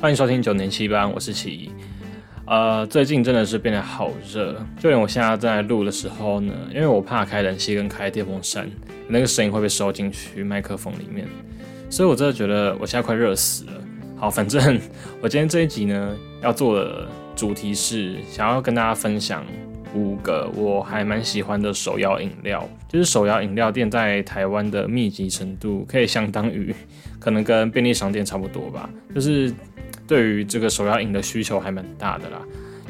欢迎收听九年七班，我是奇。呃，最近真的是变得好热，就连我现在在录的时候呢，因为我怕开冷气跟开电风扇，那个声音会被收进去麦克风里面，所以我真的觉得我现在快热死了。好，反正我今天这一集呢，要做的主题是想要跟大家分享五个我还蛮喜欢的手摇饮料，就是手摇饮料店在台湾的密集程度可以相当于可能跟便利商店差不多吧，就是。对于这个手摇饮的需求还蛮大的啦，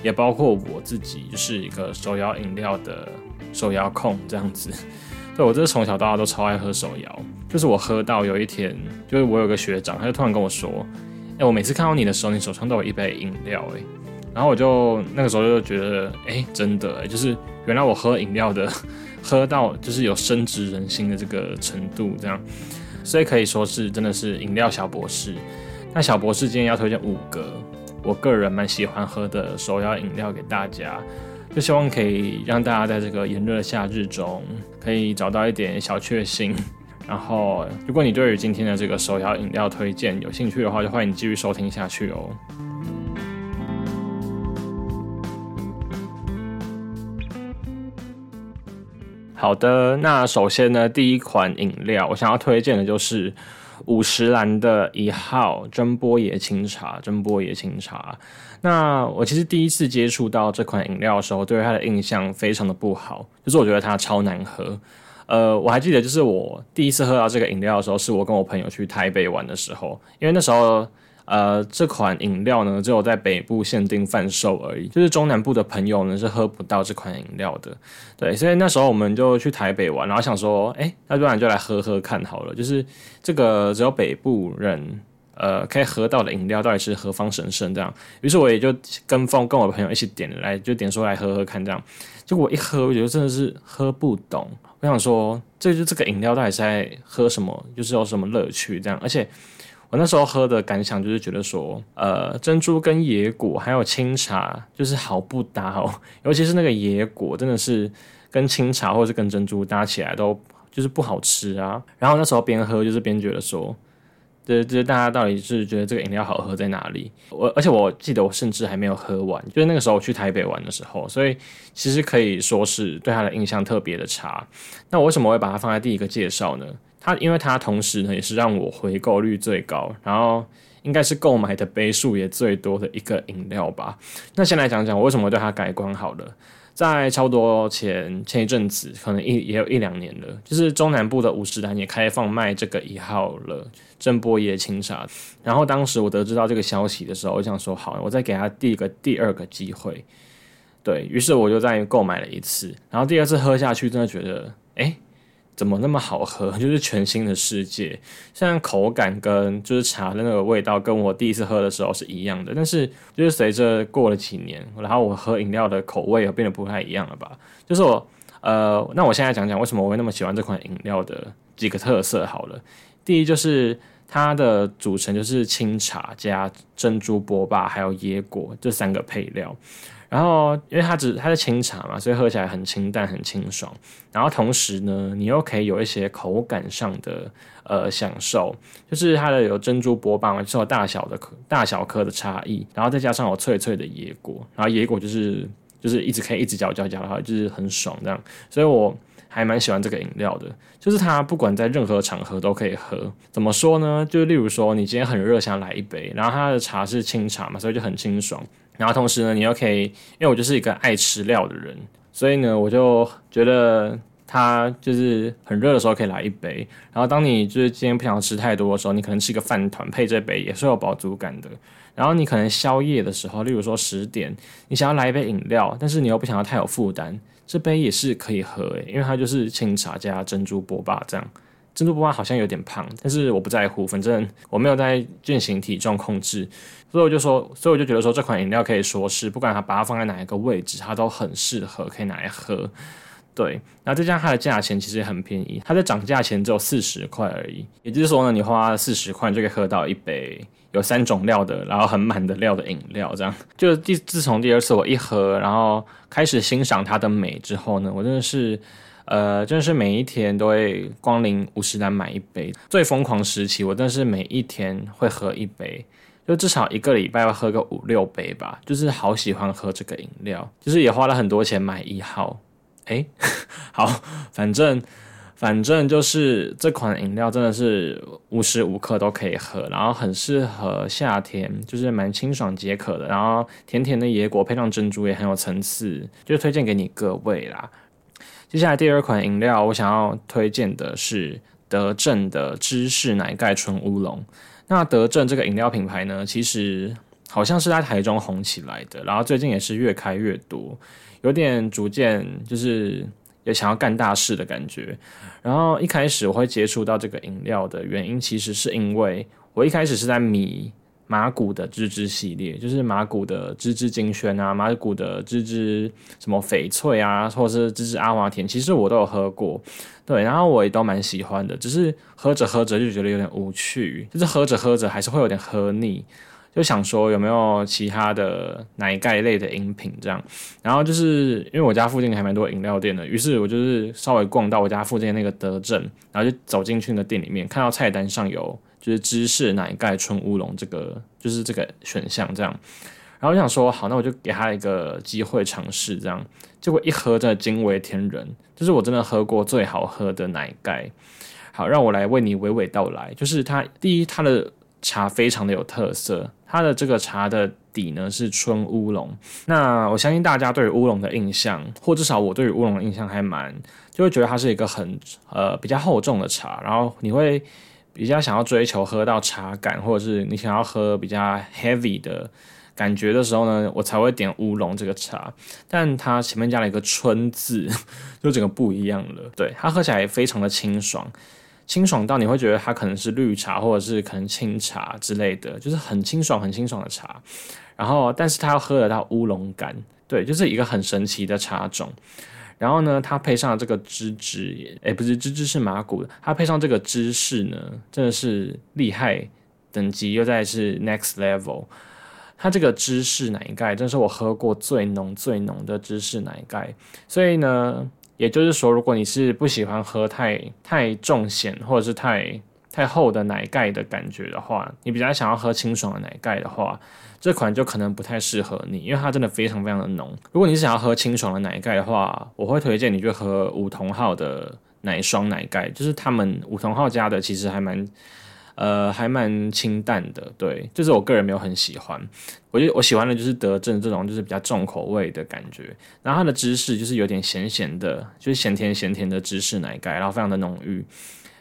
也包括我自己就是一个手摇饮料的手摇控这样子。对我这是从小到大都超爱喝手摇，就是我喝到有一天，就是我有个学长，他就突然跟我说：“哎，我每次看到你的时候，你手上都有一杯饮料。”哎，然后我就那个时候就觉得，哎，真的，就是原来我喝饮料的喝到就是有深植人心的这个程度，这样，所以可以说是真的是饮料小博士。那小博士今天要推荐五个我个人蛮喜欢喝的手摇饮料给大家，就希望可以让大家在这个炎热的夏日中可以找到一点小确幸。然后，如果你对于今天的这个手摇饮料推荐有兴趣的话，就欢迎你继续收听下去哦。好的，那首先呢，第一款饮料我想要推荐的就是。五十岚的一号真波野清茶，真波野清茶。那我其实第一次接触到这款饮料的时候，对它的印象非常的不好，就是我觉得它超难喝。呃，我还记得，就是我第一次喝到这个饮料的时候，是我跟我朋友去台北玩的时候，因为那时候。呃，这款饮料呢，只有在北部限定贩售而已，就是中南部的朋友呢是喝不到这款饮料的。对，所以那时候我们就去台北玩，然后想说，哎，那不然就来喝喝看好了。就是这个只有北部人呃可以喝到的饮料，到底是何方神圣？这样，于是我也就跟风跟我朋友一起点来，就点说来喝喝看这样。结果一喝，我觉得真的是喝不懂。我想说，这就这个饮料到底是在喝什么？就是有什么乐趣？这样，而且。我那时候喝的感想就是觉得说，呃，珍珠跟野果还有清茶就是好不搭哦，尤其是那个野果真的是跟清茶或者是跟珍珠搭起来都就是不好吃啊。然后那时候边喝就是边觉得说，这这大家到底是觉得这个饮料好喝在哪里？我而且我记得我甚至还没有喝完，就是那个时候去台北玩的时候，所以其实可以说是对它的印象特别的差。那我为什么会把它放在第一个介绍呢？它因为它同时呢也是让我回购率最高，然后应该是购买的杯数也最多的一个饮料吧。那先来讲讲我为什么对它改观好了。在差不多前前一阵子，可能一也有一两年了，就是中南部的五十岚也开放卖这个一号了真波野清茶。然后当时我得知到这个消息的时候，我想说好，我再给他第一个第二个机会。对于是，我就再购买了一次，然后第二次喝下去，真的觉得哎。怎么那么好喝？就是全新的世界，像口感跟就是茶的那个味道，跟我第一次喝的时候是一样的。但是就是随着过了几年，然后我喝饮料的口味也变得不太一样了吧？就是我呃，那我现在讲讲为什么我会那么喜欢这款饮料的几个特色好了。第一就是它的组成就是清茶加珍珠波霸还有椰果这三个配料。然后，因为它只它是清茶嘛，所以喝起来很清淡、很清爽。然后同时呢，你又可以有一些口感上的呃享受，就是它的有珍珠波霸嘛，就是有大小的颗大小颗的差异。然后再加上有脆脆的野果，然后野果就是就是一直可以一直嚼嚼嚼的话，就是很爽这样。所以我还蛮喜欢这个饮料的，就是它不管在任何场合都可以喝。怎么说呢？就例如说你今天很热，想来一杯，然后它的茶是清茶嘛，所以就很清爽。然后同时呢，你又可以，因为我就是一个爱吃料的人，所以呢，我就觉得它就是很热的时候可以来一杯。然后当你就是今天不想吃太多的时候，你可能吃一个饭团配这杯也是有饱足感的。然后你可能宵夜的时候，例如说十点，你想要来一杯饮料，但是你又不想要太有负担，这杯也是可以喝诶，因为它就是清茶加珍珠波霸这样。珍珠波霸好像有点胖，但是我不在乎，反正我没有在进行体重控制，所以我就说，所以我就觉得说这款饮料可以说是不管它把它放在哪一个位置，它都很适合可以拿来喝。对，那再加上它的价钱其实也很便宜，它在涨价前只有四十块而已，也就是说呢，你花四十块就可以喝到一杯有三种料的，然后很满的料的饮料，这样。就第自从第二次我一喝，然后开始欣赏它的美之后呢，我真的是。呃，真的是每一天都会光临五十兰买一杯。最疯狂时期，我真的是每一天会喝一杯，就至少一个礼拜要喝个五六杯吧，就是好喜欢喝这个饮料，就是也花了很多钱买一号。哎，好，反正反正就是这款饮料真的是无时无刻都可以喝，然后很适合夏天，就是蛮清爽解渴的，然后甜甜的野果配上珍珠也很有层次，就推荐给你各位啦。接下来第二款饮料，我想要推荐的是德政的芝士奶盖纯乌龙。那德政这个饮料品牌呢，其实好像是在台中红起来的，然后最近也是越开越多，有点逐渐就是也想要干大事的感觉。然后一开始我会接触到这个饮料的原因，其实是因为我一开始是在迷。马古的芝芝系列，就是马古的芝芝金萱啊，马古的芝芝什么翡翠啊，或者是芝芝阿华田，其实我都有喝过，对，然后我也都蛮喜欢的，只是喝着喝着就觉得有点无趣，就是喝着喝着还是会有点喝腻，就想说有没有其他的奶盖类的饮品这样，然后就是因为我家附近还蛮多饮料店的，于是我就是稍微逛到我家附近那个德政，然后就走进去那店里面，看到菜单上有。就是芝士奶盖纯乌龙这个就是这个选项这样，然后我想说好，那我就给他一个机会尝试这样，结果一喝真的惊为天人，就是我真的喝过最好喝的奶盖。好，让我来为你娓娓道来，就是它第一，它的茶非常的有特色，它的这个茶的底呢是春乌龙。那我相信大家对于乌龙的印象，或至少我对于乌龙的印象还蛮，就会觉得它是一个很呃比较厚重的茶，然后你会。比较想要追求喝到茶感，或者是你想要喝比较 heavy 的感觉的时候呢，我才会点乌龙这个茶。但它前面加了一个春字，就整个不一样了。对，它喝起来非常的清爽，清爽到你会觉得它可能是绿茶，或者是可能清茶之类的，就是很清爽、很清爽的茶。然后，但是它要喝得到乌龙感，对，就是一个很神奇的茶种。然后呢，它配上这个芝芝，哎，不是芝芝是马古，它配上这个芝士呢，真的是厉害等级，又在是 next level。它这个芝士奶盖，真是我喝过最浓最浓的芝士奶盖。所以呢，也就是说，如果你是不喜欢喝太太重咸或者是太太厚的奶盖的感觉的话，你比较想要喝清爽的奶盖的话。这款就可能不太适合你，因为它真的非常非常的浓。如果你是想要喝清爽的奶盖的话，我会推荐你去喝梧桐号的奶霜奶盖，就是他们梧桐号家的，其实还蛮，呃，还蛮清淡的。对，就是我个人没有很喜欢。我就我喜欢的就是德政这种，就是比较重口味的感觉。然后它的芝士就是有点咸咸的，就是咸甜咸甜的芝士奶盖，然后非常的浓郁，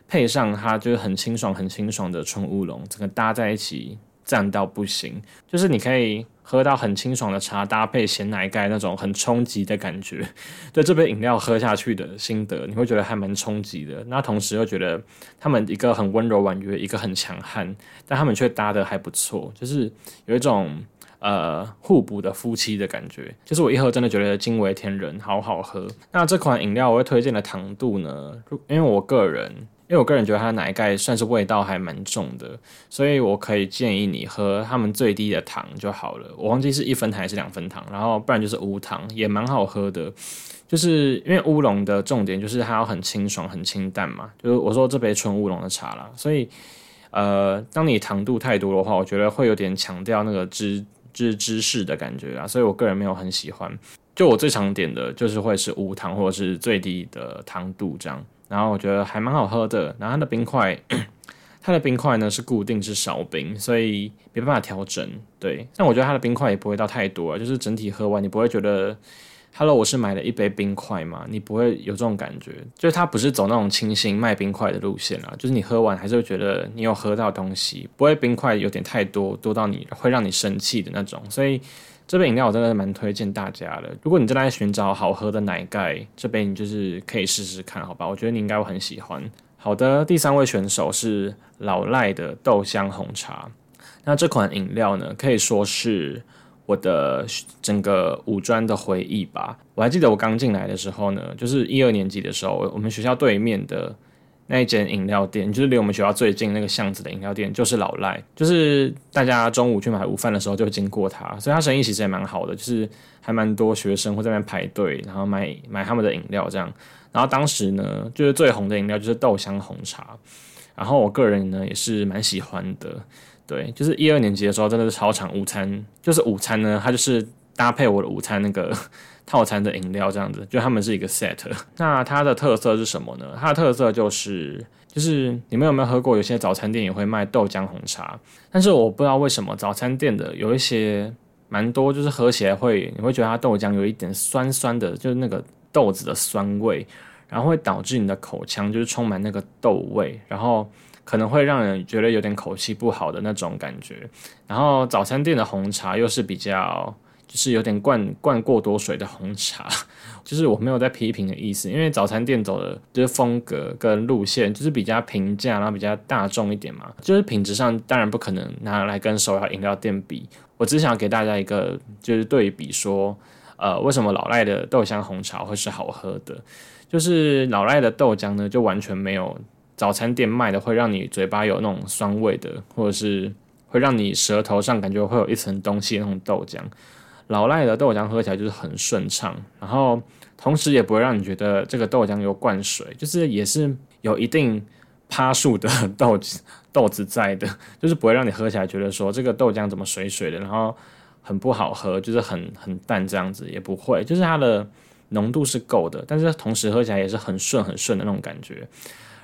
配上它就是很清爽很清爽的纯乌龙，整个搭在一起。赞到不行，就是你可以喝到很清爽的茶，搭配咸奶盖那种很冲击的感觉。对这杯饮料喝下去的心得，你会觉得还蛮冲击的。那同时又觉得他们一个很温柔婉约，一个很强悍，但他们却搭的还不错，就是有一种呃互补的夫妻的感觉。就是我一喝真的觉得惊为天人，好好喝。那这款饮料我会推荐的糖度呢？因为我个人。因为我个人觉得它的奶盖算是味道还蛮重的，所以我可以建议你喝他们最低的糖就好了。我忘记是一分糖还是两分糖，然后不然就是无糖，也蛮好喝的。就是因为乌龙的重点就是它要很清爽、很清淡嘛。就是我说这杯纯乌龙的茶啦，所以呃，当你糖度太多的话，我觉得会有点强调那个芝芝芝士的感觉啊。所以我个人没有很喜欢。就我最常点的就是会是无糖或者是最低的糖度这样。然后我觉得还蛮好喝的，然后它的冰块，它的冰块呢是固定是少冰，所以没办法调整。对，但我觉得它的冰块也不会到太多，就是整体喝完你不会觉得，Hello，我是买了一杯冰块嘛，你不会有这种感觉，就是它不是走那种清新卖冰块的路线啊，就是你喝完还是会觉得你有喝到东西，不会冰块有点太多，多到你会让你生气的那种，所以。这杯饮料我真的蛮推荐大家的。如果你正在寻找好喝的奶盖，这杯你就是可以试试看，好吧？我觉得你应该会很喜欢。好的，第三位选手是老赖的豆香红茶。那这款饮料呢，可以说是我的整个五专的回忆吧。我还记得我刚进来的时候呢，就是一二年级的时候，我们学校对面的。那一间饮料店，就是离我们学校最近那个巷子的饮料店，就是老赖。就是大家中午去买午饭的时候，就会经过他，所以他生意其实也蛮好的，就是还蛮多学生会在那边排队，然后买买他们的饮料这样。然后当时呢，就是最红的饮料就是豆香红茶，然后我个人呢也是蛮喜欢的。对，就是一二年级的时候，真的是超长午餐，就是午餐呢，它就是搭配我的午餐那个套餐的饮料这样子，就他们是一个 set。那它的特色是什么呢？它的特色就是，就是你们有没有喝过？有些早餐店也会卖豆浆红茶，但是我不知道为什么早餐店的有一些蛮多，就是喝起来会你会觉得它豆浆有一点酸酸的，就是那个豆子的酸味，然后会导致你的口腔就是充满那个豆味，然后。可能会让人觉得有点口气不好的那种感觉，然后早餐店的红茶又是比较就是有点灌灌过多水的红茶，就是我没有在批评的意思，因为早餐店走的就是风格跟路线就是比较平价，然后比较大众一点嘛，就是品质上当然不可能拿来跟手摇饮料店比。我只想给大家一个就是对比，说呃为什么老赖的豆香红茶会是好喝的，就是老赖的豆浆呢就完全没有。早餐店卖的会让你嘴巴有那种酸味的，或者是会让你舌头上感觉会有一层东西那种豆浆。老赖的豆浆喝起来就是很顺畅，然后同时也不会让你觉得这个豆浆有灌水，就是也是有一定趴数的豆子豆子在的，就是不会让你喝起来觉得说这个豆浆怎么水水的，然后很不好喝，就是很很淡这样子也不会，就是它的浓度是够的，但是同时喝起来也是很顺很顺的那种感觉。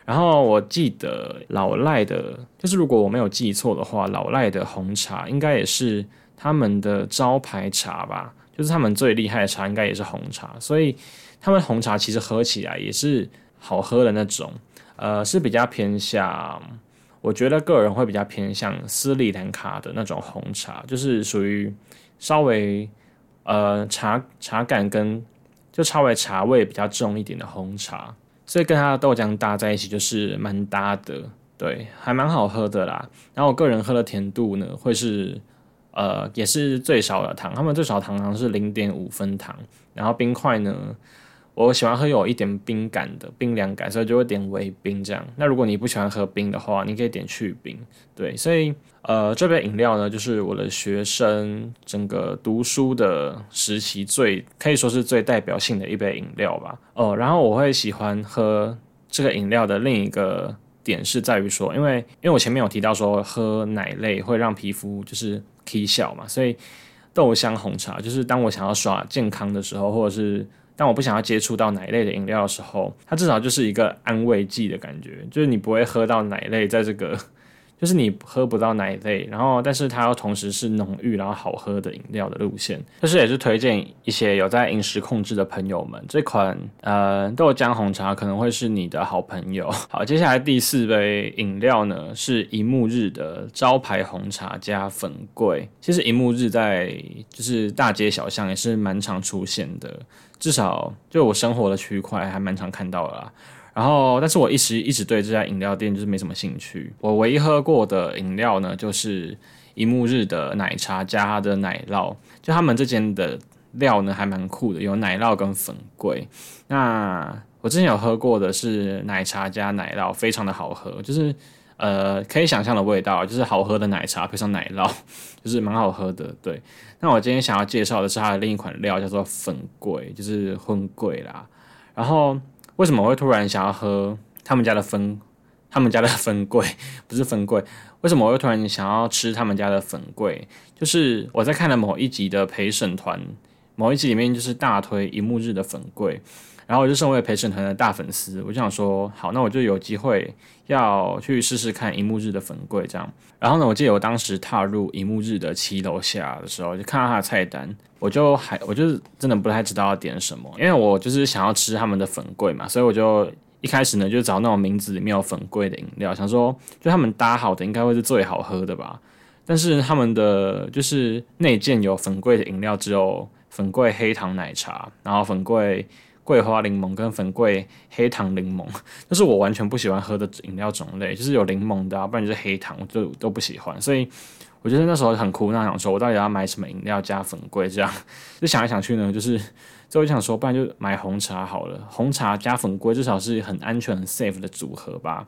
然后我记得老赖的，就是如果我没有记错的话，老赖的红茶应该也是他们的招牌茶吧，就是他们最厉害的茶应该也是红茶，所以他们红茶其实喝起来也是好喝的那种，呃，是比较偏向，我觉得个人会比较偏向斯里兰卡的那种红茶，就是属于稍微呃茶茶感跟就稍微茶味比较重一点的红茶。所以跟它的豆浆搭在一起就是蛮搭的，对，还蛮好喝的啦。然后我个人喝的甜度呢，会是呃也是最少的糖，他们最少糖糖是零点五分糖，然后冰块呢。我喜欢喝有一点冰感的冰凉感，所以就会点微冰这样。那如果你不喜欢喝冰的话，你可以点去冰。对，所以呃，这杯饮料呢，就是我的学生整个读书的时期最可以说是最代表性的一杯饮料吧。哦，然后我会喜欢喝这个饮料的另一个点是在于说，因为因为我前面有提到说喝奶类会让皮肤就是 K 小嘛，所以豆香红茶就是当我想要耍健康的时候，或者是当我不想要接触到奶类的饮料的时候，它至少就是一个安慰剂的感觉，就是你不会喝到奶类在这个。就是你喝不到奶类，然后但是它又同时是浓郁然后好喝的饮料的路线，就是也是推荐一些有在饮食控制的朋友们，这款呃豆浆红茶可能会是你的好朋友。好，接下来第四杯饮料呢是一幕日的招牌红茶加粉桂。其实一幕日在就是大街小巷也是蛮常出现的，至少就我生活的区块还蛮常看到啦。然后，但是我一直一直对这家饮料店就是没什么兴趣。我唯一喝过的饮料呢，就是一幕日的奶茶加它的奶酪。就他们这间的料呢，还蛮酷的，有奶酪跟粉桂。那我之前有喝过的是奶茶加奶酪，非常的好喝，就是呃可以想象的味道，就是好喝的奶茶配上奶酪，就是蛮好喝的。对，那我今天想要介绍的是它的另一款料，叫做粉桂，就是荤桂啦。然后。为什么会突然想要喝他们家的分？他们家的分桂 不是分桂。为什么我会突然想要吃他们家的粉桂？就是我在看了某一集的陪审团，某一集里面就是大推一幕日的粉贵，然后我就身为陪审团的大粉丝，我就想说，好，那我就有机会要去试试看一幕日的粉贵这样。然后呢，我记得我当时踏入一幕日的七楼下的时候，就看到他的菜单。我就还，我就真的不太知道要点什么，因为我就是想要吃他们的粉贵嘛，所以我就一开始呢就找那种名字里面有粉贵的饮料，想说就他们搭好的应该会是最好喝的吧。但是他们的就是内件有粉贵的饮料，只有粉桂黑糖奶茶，然后粉桂桂花柠檬跟粉桂黑糖柠檬，就是我完全不喜欢喝的饮料种类，就是有柠檬的，不然就是黑糖，我就都不喜欢，所以。我觉得那时候很苦恼，想说我到底要买什么饮料加粉桂，这样 就想来想去呢，就是最后想说，不然就买红茶好了，红茶加粉桂至少是很安全、很 safe 的组合吧。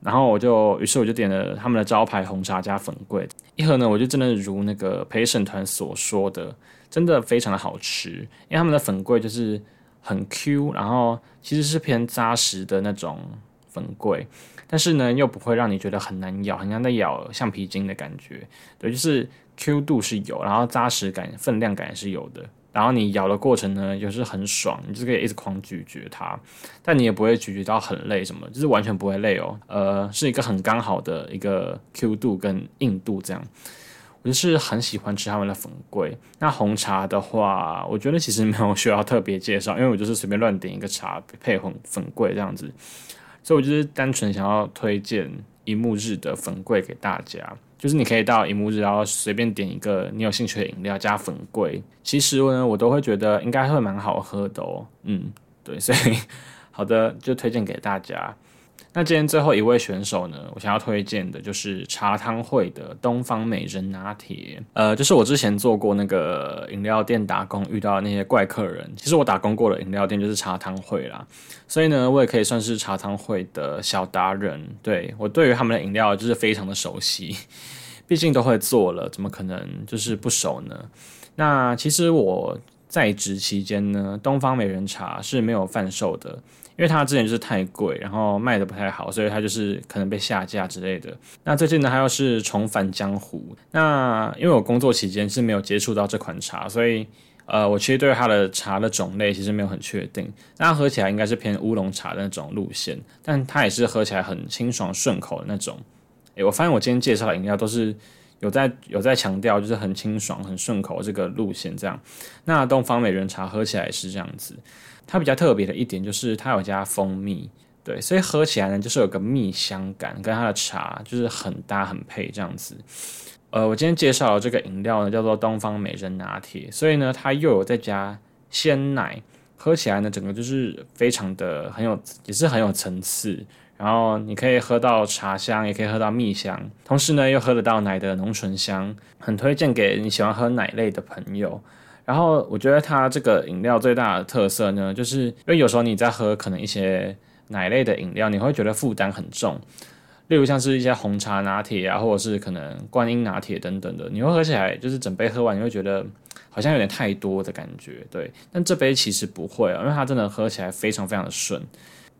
然后我就，于是我就点了他们的招牌红茶加粉桂一盒呢，我就真的如那个陪审团所说的，真的非常的好吃，因为他们的粉桂就是很 Q，然后其实是偏扎实的那种粉桂，但是呢又不会让你觉得很难咬，很像在咬橡皮筋的感觉。对，就是 Q 度是有，然后扎实感、分量感也是有的。然后你咬的过程呢，又是很爽，你就可以一直狂咀嚼它，但你也不会咀嚼到很累，什么就是完全不会累哦。呃，是一个很刚好的一个 Q 度跟硬度这样。我就是很喜欢吃他们的粉桂。那红茶的话，我觉得其实没有需要特别介绍，因为我就是随便乱点一个茶配红粉桂这样子，所以我就是单纯想要推荐一幕日的粉桂给大家。就是你可以到一幕日，然后随便点一个你有兴趣的饮料加粉桂，其实呢我都会觉得应该会蛮好喝的哦。嗯，对，所以 好的就推荐给大家。那今天最后一位选手呢，我想要推荐的就是茶汤会的东方美人拿铁。呃，就是我之前做过那个饮料店打工遇到那些怪客人，其实我打工过的饮料店就是茶汤会啦，所以呢，我也可以算是茶汤会的小达人。对我对于他们的饮料就是非常的熟悉，毕竟都会做了，怎么可能就是不熟呢？那其实我在职期间呢，东方美人茶是没有贩售的。因为它之前就是太贵，然后卖的不太好，所以它就是可能被下架之类的。那最近呢，它又是重返江湖。那因为我工作期间是没有接触到这款茶，所以呃，我其实对它的茶的种类其实没有很确定。那喝起来应该是偏乌龙茶的那种路线，但它也是喝起来很清爽顺口的那种。诶，我发现我今天介绍的饮料都是有在有在强调，就是很清爽、很顺口这个路线这样。那东方美人茶喝起来是这样子。它比较特别的一点就是它有加蜂蜜，对，所以喝起来呢就是有个蜜香感，跟它的茶就是很搭很配这样子。呃，我今天介绍的这个饮料呢叫做东方美人拿铁，所以呢它又有在加鲜奶，喝起来呢整个就是非常的很有，也是很有层次。然后你可以喝到茶香，也可以喝到蜜香，同时呢又喝得到奶的浓醇香，很推荐给你喜欢喝奶类的朋友。然后我觉得它这个饮料最大的特色呢，就是因为有时候你在喝可能一些奶类的饮料，你会觉得负担很重，例如像是一些红茶拿铁啊，或者是可能观音拿铁等等的，你会喝起来就是整杯喝完，你会觉得好像有点太多的感觉，对。但这杯其实不会啊，因为它真的喝起来非常非常的顺，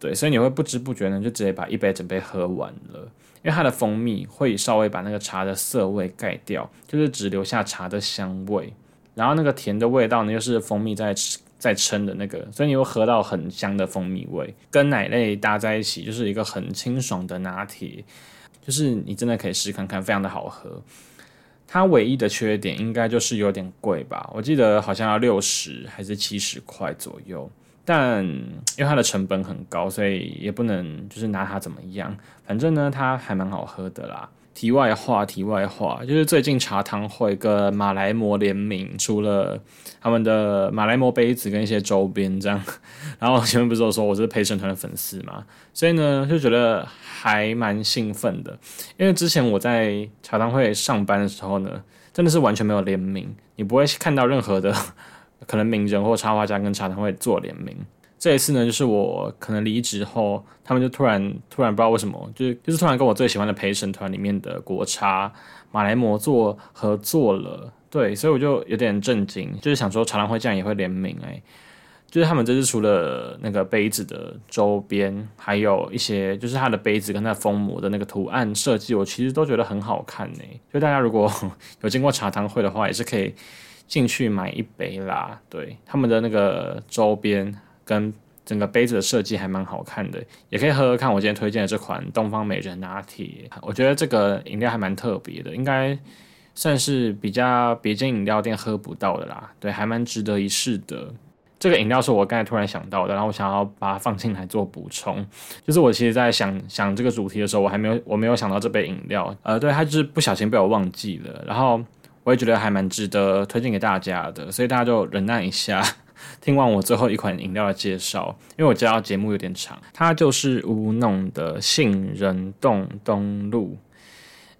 对，所以你会不知不觉呢就直接把一杯整杯喝完了，因为它的蜂蜜会稍微把那个茶的涩味盖掉，就是只留下茶的香味。然后那个甜的味道呢，又是蜂蜜在在撑的那个，所以你会喝到很香的蜂蜜味，跟奶类搭在一起，就是一个很清爽的拿铁，就是你真的可以试看看，非常的好喝。它唯一的缺点应该就是有点贵吧，我记得好像要六十还是七十块左右，但因为它的成本很高，所以也不能就是拿它怎么样。反正呢，它还蛮好喝的啦。题外话，题外话，就是最近茶汤会跟马来摩联名出了他们的马来摩杯子跟一些周边这样，然后前面不是有说我是陪审团的粉丝嘛，所以呢就觉得还蛮兴奋的，因为之前我在茶汤会上班的时候呢，真的是完全没有联名，你不会看到任何的可能名人或插画家跟茶汤会做联名。这一次呢，就是我可能离职后，他们就突然突然不知道为什么，就是就是突然跟我最喜欢的陪审团里面的国茶马来貘做合作了，对，所以我就有点震惊，就是想说茶兰会这样也会联名哎，就是他们这次除了那个杯子的周边，还有一些就是它的杯子跟它封膜的那个图案设计，我其实都觉得很好看呢。就大家如果 有经过茶汤会的话，也是可以进去买一杯啦。对，他们的那个周边。跟整个杯子的设计还蛮好看的，也可以喝喝看我今天推荐的这款东方美人拿铁。我觉得这个饮料还蛮特别的，应该算是比较别间饮料店喝不到的啦。对，还蛮值得一试的。这个饮料是我刚才突然想到的，然后我想要把它放进来做补充。就是我其实在想想这个主题的时候，我还没有我没有想到这杯饮料。呃，对，它就是不小心被我忘记了，然后我也觉得还蛮值得推荐给大家的，所以大家就忍耐一下。听完我最后一款饮料的介绍，因为我知道节目有点长，它就是乌弄的杏仁冻东路，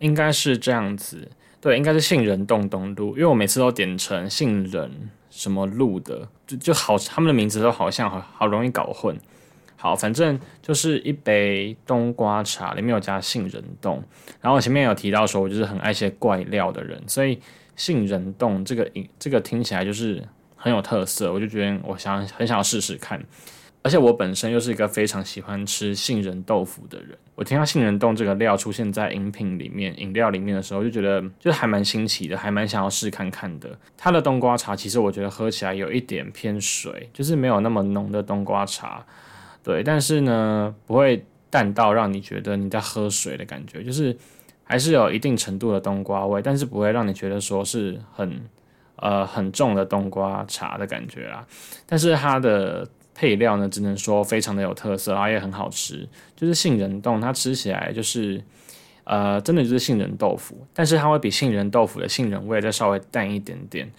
应该是这样子，对，应该是杏仁冻东路，因为我每次都点成杏仁什么路的，就就好，他们的名字都好像好好容易搞混。好，反正就是一杯冬瓜茶，里面有加杏仁冻，然后我前面有提到说，我就是很爱些怪料的人，所以杏仁冻这个饮这个听起来就是。很有特色，我就觉得我想很想要试试看。而且我本身又是一个非常喜欢吃杏仁豆腐的人。我听到杏仁冻这个料出现在饮品里面、饮料里面的时候，就觉得就还蛮新奇的，还蛮想要试看看的。它的冬瓜茶其实我觉得喝起来有一点偏水，就是没有那么浓的冬瓜茶，对。但是呢，不会淡到让你觉得你在喝水的感觉，就是还是有一定程度的冬瓜味，但是不会让你觉得说是很呃很重的冬瓜茶的感觉啦。但是它的配料呢，只能说非常的有特色，然后也很好吃。就是杏仁冻，它吃起来就是，呃，真的就是杏仁豆腐，但是它会比杏仁豆腐的杏仁味再稍微淡一点点。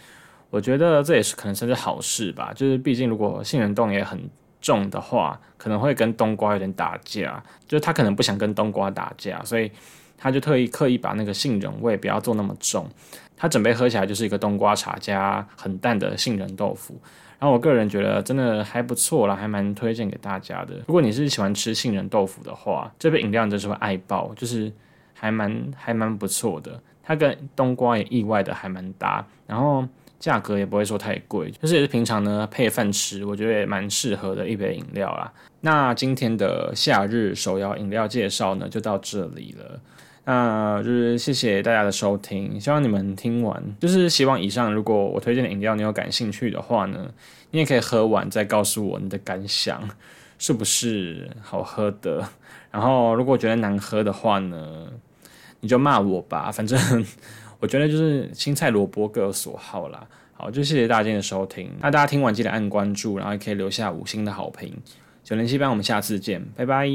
我觉得这也是可能算是好事吧。就是毕竟如果杏仁冻也很重的话，可能会跟冬瓜有点打架。就是他可能不想跟冬瓜打架，所以他就特意刻意把那个杏仁味不要做那么重。它准备喝起来就是一个冬瓜茶加很淡的杏仁豆腐。然后我个人觉得真的还不错啦，还蛮推荐给大家的。如果你是喜欢吃杏仁豆腐的话，这杯饮料真是会爱爆，就是还蛮还蛮不错的。它跟冬瓜也意外的还蛮搭，然后价格也不会说太贵，就是也是平常呢配饭吃，我觉得也蛮适合的一杯饮料啦。那今天的夏日手摇饮料介绍呢就到这里了。那就是谢谢大家的收听，希望你们听完，就是希望以上如果我推荐的饮料你有感兴趣的话呢，你也可以喝完再告诉我你的感想，是不是好喝的？然后如果觉得难喝的话呢，你就骂我吧，反正我觉得就是青菜萝卜各有所好啦。好就谢谢大家的收听。那大家听完记得按关注然后也可以留下五星的好评。九零七班我们下次见拜拜。